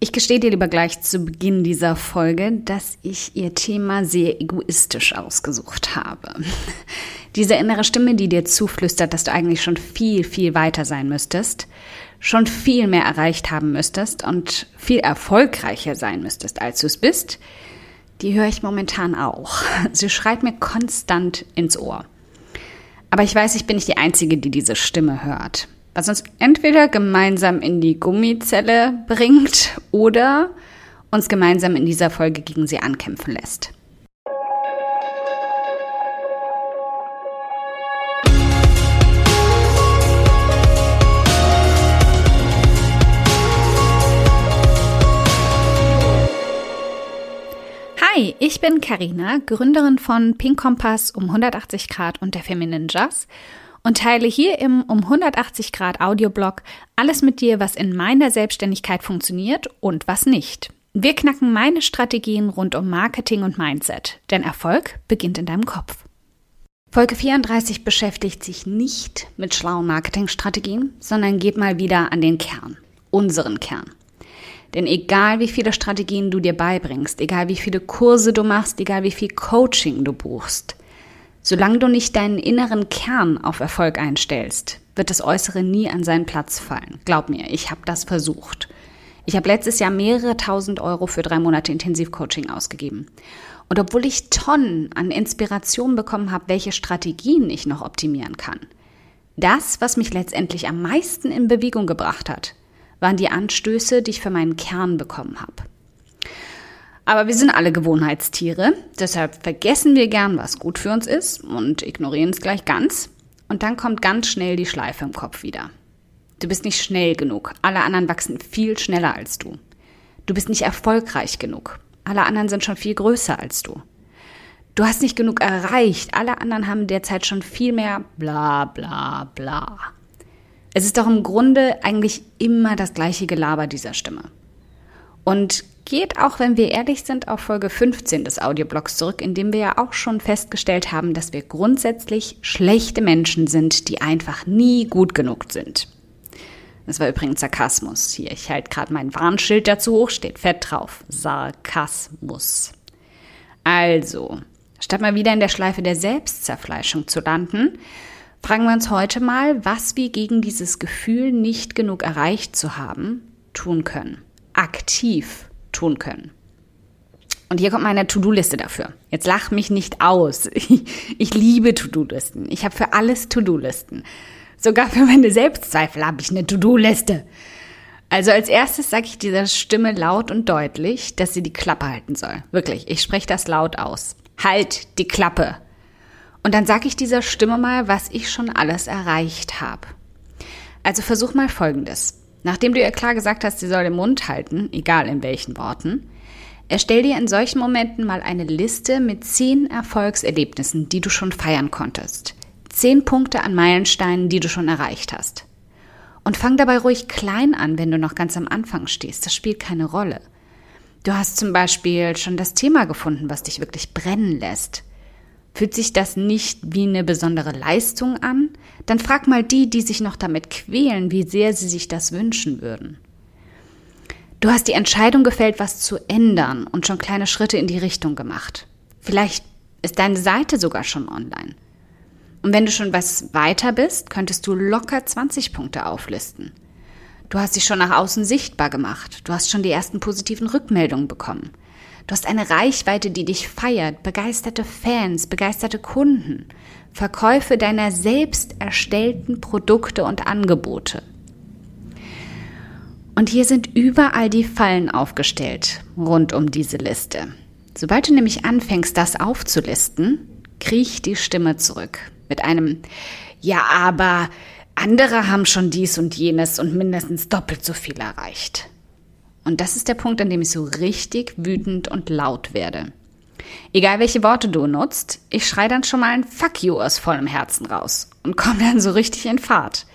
Ich gestehe dir lieber gleich zu Beginn dieser Folge, dass ich ihr Thema sehr egoistisch ausgesucht habe. Diese innere Stimme, die dir zuflüstert, dass du eigentlich schon viel, viel weiter sein müsstest, schon viel mehr erreicht haben müsstest und viel erfolgreicher sein müsstest, als du es bist, die höre ich momentan auch. Sie schreit mir konstant ins Ohr. Aber ich weiß, ich bin nicht die Einzige, die diese Stimme hört was uns entweder gemeinsam in die Gummizelle bringt oder uns gemeinsam in dieser Folge gegen sie ankämpfen lässt. Hi, ich bin Karina, Gründerin von Pink Kompass um 180 Grad und der Feminine Jazz und teile hier im um 180 Grad Audioblog alles mit dir, was in meiner Selbstständigkeit funktioniert und was nicht. Wir knacken meine Strategien rund um Marketing und Mindset, denn Erfolg beginnt in deinem Kopf. Folge 34 beschäftigt sich nicht mit schlauen Marketingstrategien, sondern geht mal wieder an den Kern, unseren Kern. Denn egal wie viele Strategien du dir beibringst, egal wie viele Kurse du machst, egal wie viel Coaching du buchst, Solange du nicht deinen inneren Kern auf Erfolg einstellst, wird das Äußere nie an seinen Platz fallen. Glaub mir, ich habe das versucht. Ich habe letztes Jahr mehrere tausend Euro für drei Monate Intensivcoaching ausgegeben. Und obwohl ich Tonnen an Inspiration bekommen habe, welche Strategien ich noch optimieren kann, das, was mich letztendlich am meisten in Bewegung gebracht hat, waren die Anstöße, die ich für meinen Kern bekommen habe. Aber wir sind alle Gewohnheitstiere, deshalb vergessen wir gern, was gut für uns ist und ignorieren es gleich ganz. Und dann kommt ganz schnell die Schleife im Kopf wieder. Du bist nicht schnell genug. Alle anderen wachsen viel schneller als du. Du bist nicht erfolgreich genug. Alle anderen sind schon viel größer als du. Du hast nicht genug erreicht. Alle anderen haben derzeit schon viel mehr bla bla bla. Es ist doch im Grunde eigentlich immer das gleiche Gelaber dieser Stimme. Und geht auch, wenn wir ehrlich sind, auf Folge 15 des Audioblogs zurück, in dem wir ja auch schon festgestellt haben, dass wir grundsätzlich schlechte Menschen sind, die einfach nie gut genug sind. Das war übrigens Sarkasmus. Hier, ich halte gerade mein Warnschild dazu hoch, steht fett drauf. Sarkasmus. Also, statt mal wieder in der Schleife der Selbstzerfleischung zu landen, fragen wir uns heute mal, was wir gegen dieses Gefühl, nicht genug erreicht zu haben, tun können. Aktiv tun können. Und hier kommt meine To-Do-Liste dafür. Jetzt lach mich nicht aus. Ich, liebe To-Do-Listen. Ich habe für alles To-Do-Listen. Sogar für meine Selbstzweifel habe ich eine To-Do-Liste. Also als erstes sage ich dieser Stimme laut und deutlich, dass sie die Klappe halten soll. Wirklich, ich spreche das laut aus. Halt die Klappe. Und dann sage ich dieser Stimme mal, was ich schon alles erreicht habe. Also versuch mal Folgendes. Nachdem du ihr klar gesagt hast, sie soll den Mund halten, egal in welchen Worten, erstell dir in solchen Momenten mal eine Liste mit zehn Erfolgserlebnissen, die du schon feiern konntest. Zehn Punkte an Meilensteinen, die du schon erreicht hast. Und fang dabei ruhig klein an, wenn du noch ganz am Anfang stehst. Das spielt keine Rolle. Du hast zum Beispiel schon das Thema gefunden, was dich wirklich brennen lässt. Fühlt sich das nicht wie eine besondere Leistung an? Dann frag mal die, die sich noch damit quälen, wie sehr sie sich das wünschen würden. Du hast die Entscheidung gefällt, was zu ändern und schon kleine Schritte in die Richtung gemacht. Vielleicht ist deine Seite sogar schon online. Und wenn du schon was weiter bist, könntest du locker 20 Punkte auflisten. Du hast dich schon nach außen sichtbar gemacht. Du hast schon die ersten positiven Rückmeldungen bekommen. Du hast eine Reichweite, die dich feiert, begeisterte Fans, begeisterte Kunden, Verkäufe deiner selbst erstellten Produkte und Angebote. Und hier sind überall die Fallen aufgestellt rund um diese Liste. Sobald du nämlich anfängst, das aufzulisten, kriecht die Stimme zurück mit einem Ja, aber andere haben schon dies und jenes und mindestens doppelt so viel erreicht. Und das ist der Punkt, an dem ich so richtig wütend und laut werde. Egal welche Worte du nutzt, ich schrei dann schon mal ein Fuck you aus vollem Herzen raus und komme dann so richtig in Fahrt.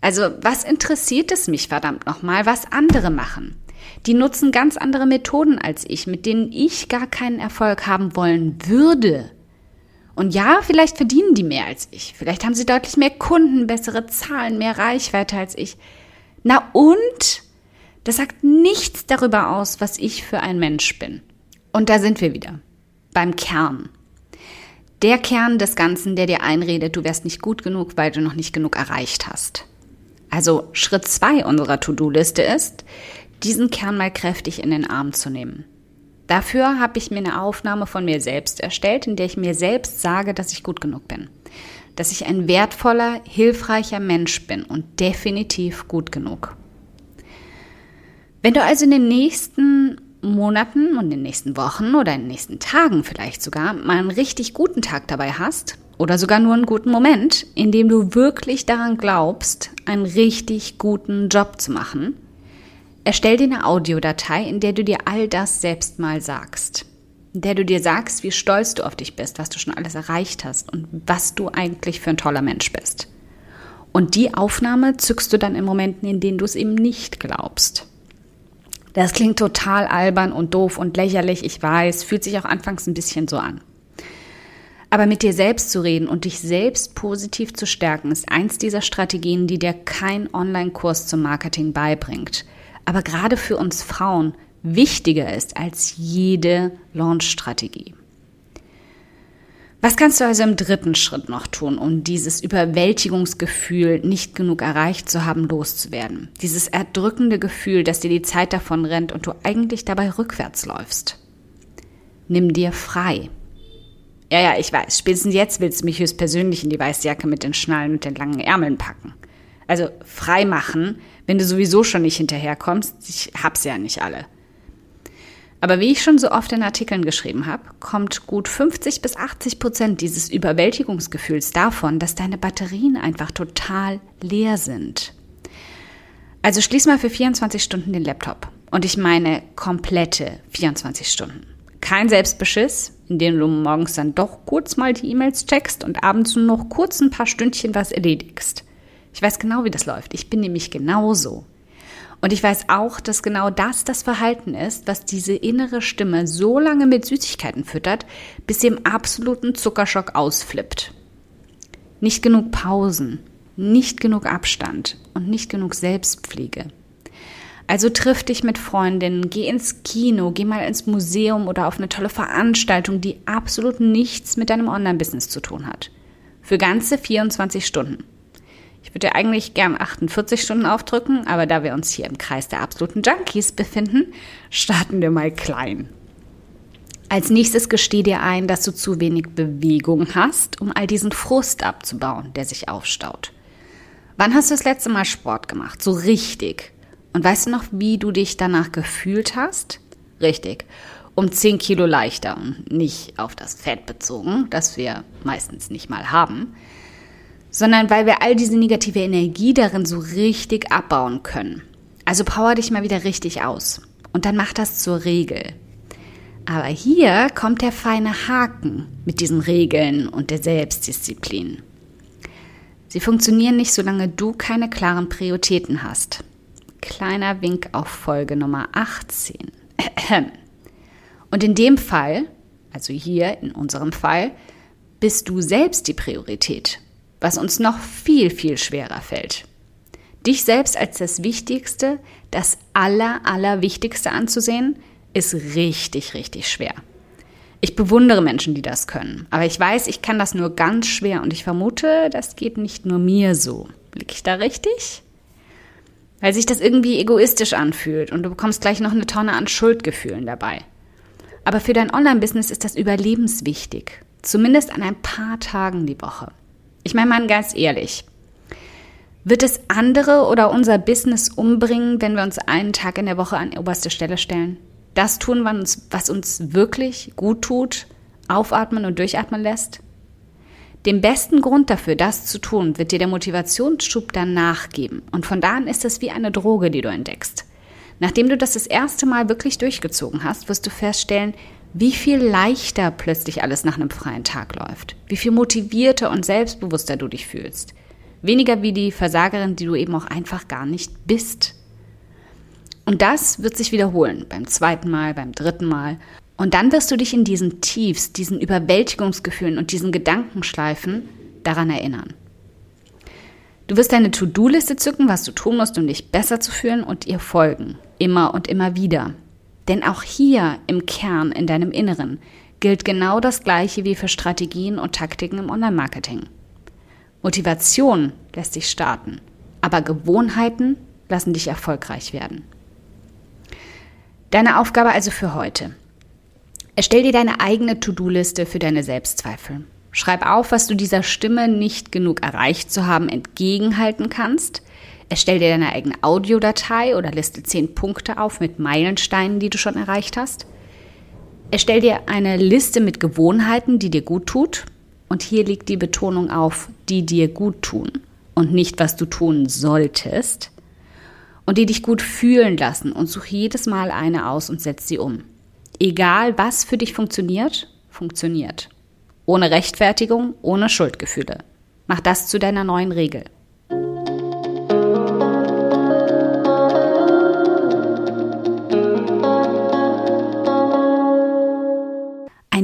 Also, was interessiert es mich verdammt nochmal, was andere machen? Die nutzen ganz andere Methoden als ich, mit denen ich gar keinen Erfolg haben wollen würde. Und ja, vielleicht verdienen die mehr als ich. Vielleicht haben sie deutlich mehr Kunden, bessere Zahlen, mehr Reichweite als ich. Na und? Das sagt nichts darüber aus, was ich für ein Mensch bin. Und da sind wir wieder. Beim Kern. Der Kern des Ganzen, der dir einredet, du wärst nicht gut genug, weil du noch nicht genug erreicht hast. Also Schritt zwei unserer To-Do-Liste ist, diesen Kern mal kräftig in den Arm zu nehmen. Dafür habe ich mir eine Aufnahme von mir selbst erstellt, in der ich mir selbst sage, dass ich gut genug bin. Dass ich ein wertvoller, hilfreicher Mensch bin und definitiv gut genug. Wenn du also in den nächsten Monaten und in den nächsten Wochen oder in den nächsten Tagen vielleicht sogar mal einen richtig guten Tag dabei hast oder sogar nur einen guten Moment, in dem du wirklich daran glaubst, einen richtig guten Job zu machen, erstell dir eine Audiodatei, in der du dir all das selbst mal sagst. In der du dir sagst, wie stolz du auf dich bist, was du schon alles erreicht hast und was du eigentlich für ein toller Mensch bist. Und die Aufnahme zückst du dann in Momenten, in denen du es eben nicht glaubst. Das klingt total albern und doof und lächerlich, ich weiß, fühlt sich auch anfangs ein bisschen so an. Aber mit dir selbst zu reden und dich selbst positiv zu stärken, ist eins dieser Strategien, die dir kein Online-Kurs zum Marketing beibringt. Aber gerade für uns Frauen wichtiger ist als jede Launch-Strategie. Was kannst du also im dritten Schritt noch tun, um dieses Überwältigungsgefühl, nicht genug erreicht zu haben, loszuwerden? Dieses erdrückende Gefühl, dass dir die Zeit davon rennt und du eigentlich dabei rückwärts läufst. Nimm dir frei. Ja, ja, ich weiß, spätestens jetzt willst du mich höchstpersönlich in die weiße Jacke mit den Schnallen und den langen Ärmeln packen. Also frei machen, wenn du sowieso schon nicht hinterherkommst. Ich hab's ja nicht alle. Aber wie ich schon so oft in Artikeln geschrieben habe, kommt gut 50 bis 80 Prozent dieses Überwältigungsgefühls davon, dass deine Batterien einfach total leer sind. Also schließ mal für 24 Stunden den Laptop. Und ich meine komplette 24 Stunden. Kein Selbstbeschiss, in dem du morgens dann doch kurz mal die E-Mails checkst und abends nur noch kurz ein paar Stündchen was erledigst. Ich weiß genau, wie das läuft. Ich bin nämlich genauso. Und ich weiß auch, dass genau das das Verhalten ist, was diese innere Stimme so lange mit Süßigkeiten füttert, bis sie im absoluten Zuckerschock ausflippt. Nicht genug Pausen, nicht genug Abstand und nicht genug Selbstpflege. Also triff dich mit Freundinnen, geh ins Kino, geh mal ins Museum oder auf eine tolle Veranstaltung, die absolut nichts mit deinem Online-Business zu tun hat. Für ganze 24 Stunden. Ich würde eigentlich gern 48 Stunden aufdrücken, aber da wir uns hier im Kreis der absoluten Junkies befinden, starten wir mal klein. Als nächstes gesteh dir ein, dass du zu wenig Bewegung hast, um all diesen Frust abzubauen, der sich aufstaut. Wann hast du das letzte Mal Sport gemacht? So richtig. Und weißt du noch, wie du dich danach gefühlt hast? Richtig. Um 10 Kilo leichter und nicht auf das Fett bezogen, das wir meistens nicht mal haben sondern weil wir all diese negative Energie darin so richtig abbauen können. Also power dich mal wieder richtig aus und dann mach das zur Regel. Aber hier kommt der feine Haken mit diesen Regeln und der Selbstdisziplin. Sie funktionieren nicht, solange du keine klaren Prioritäten hast. Kleiner Wink auf Folge Nummer 18. Und in dem Fall, also hier in unserem Fall, bist du selbst die Priorität was uns noch viel, viel schwerer fällt. Dich selbst als das Wichtigste, das Aller, Allerwichtigste anzusehen, ist richtig, richtig schwer. Ich bewundere Menschen, die das können, aber ich weiß, ich kann das nur ganz schwer und ich vermute, das geht nicht nur mir so. Liege ich da richtig? Weil sich das irgendwie egoistisch anfühlt und du bekommst gleich noch eine Tonne an Schuldgefühlen dabei. Aber für dein Online-Business ist das überlebenswichtig, zumindest an ein paar Tagen die Woche. Ich meine mal ganz ehrlich. Wird es andere oder unser Business umbringen, wenn wir uns einen Tag in der Woche an oberste Stelle stellen? Das tun, was uns wirklich gut tut, aufatmen und durchatmen lässt? Den besten Grund dafür, das zu tun, wird dir der Motivationsschub danach geben. Und von da an ist es wie eine Droge, die du entdeckst. Nachdem du das das erste Mal wirklich durchgezogen hast, wirst du feststellen, wie viel leichter plötzlich alles nach einem freien Tag läuft, wie viel motivierter und selbstbewusster du dich fühlst. Weniger wie die Versagerin, die du eben auch einfach gar nicht bist. Und das wird sich wiederholen beim zweiten Mal, beim dritten Mal. Und dann wirst du dich in diesen Tiefs, diesen Überwältigungsgefühlen und diesen Gedankenschleifen daran erinnern. Du wirst deine To-Do-Liste zücken, was du tun musst, um dich besser zu fühlen und ihr folgen. Immer und immer wieder. Denn auch hier im Kern, in deinem Inneren, gilt genau das Gleiche wie für Strategien und Taktiken im Online-Marketing. Motivation lässt dich starten, aber Gewohnheiten lassen dich erfolgreich werden. Deine Aufgabe also für heute. Erstell dir deine eigene To-Do-Liste für deine Selbstzweifel. Schreib auf, was du dieser Stimme nicht genug erreicht zu haben entgegenhalten kannst. Erstell dir deine eigene Audiodatei oder liste zehn Punkte auf mit Meilensteinen, die du schon erreicht hast. Erstell dir eine Liste mit Gewohnheiten, die dir gut tut. Und hier liegt die Betonung auf, die dir gut tun und nicht, was du tun solltest. Und die dich gut fühlen lassen und such jedes Mal eine aus und setz sie um. Egal, was für dich funktioniert, funktioniert. Ohne Rechtfertigung, ohne Schuldgefühle. Mach das zu deiner neuen Regel.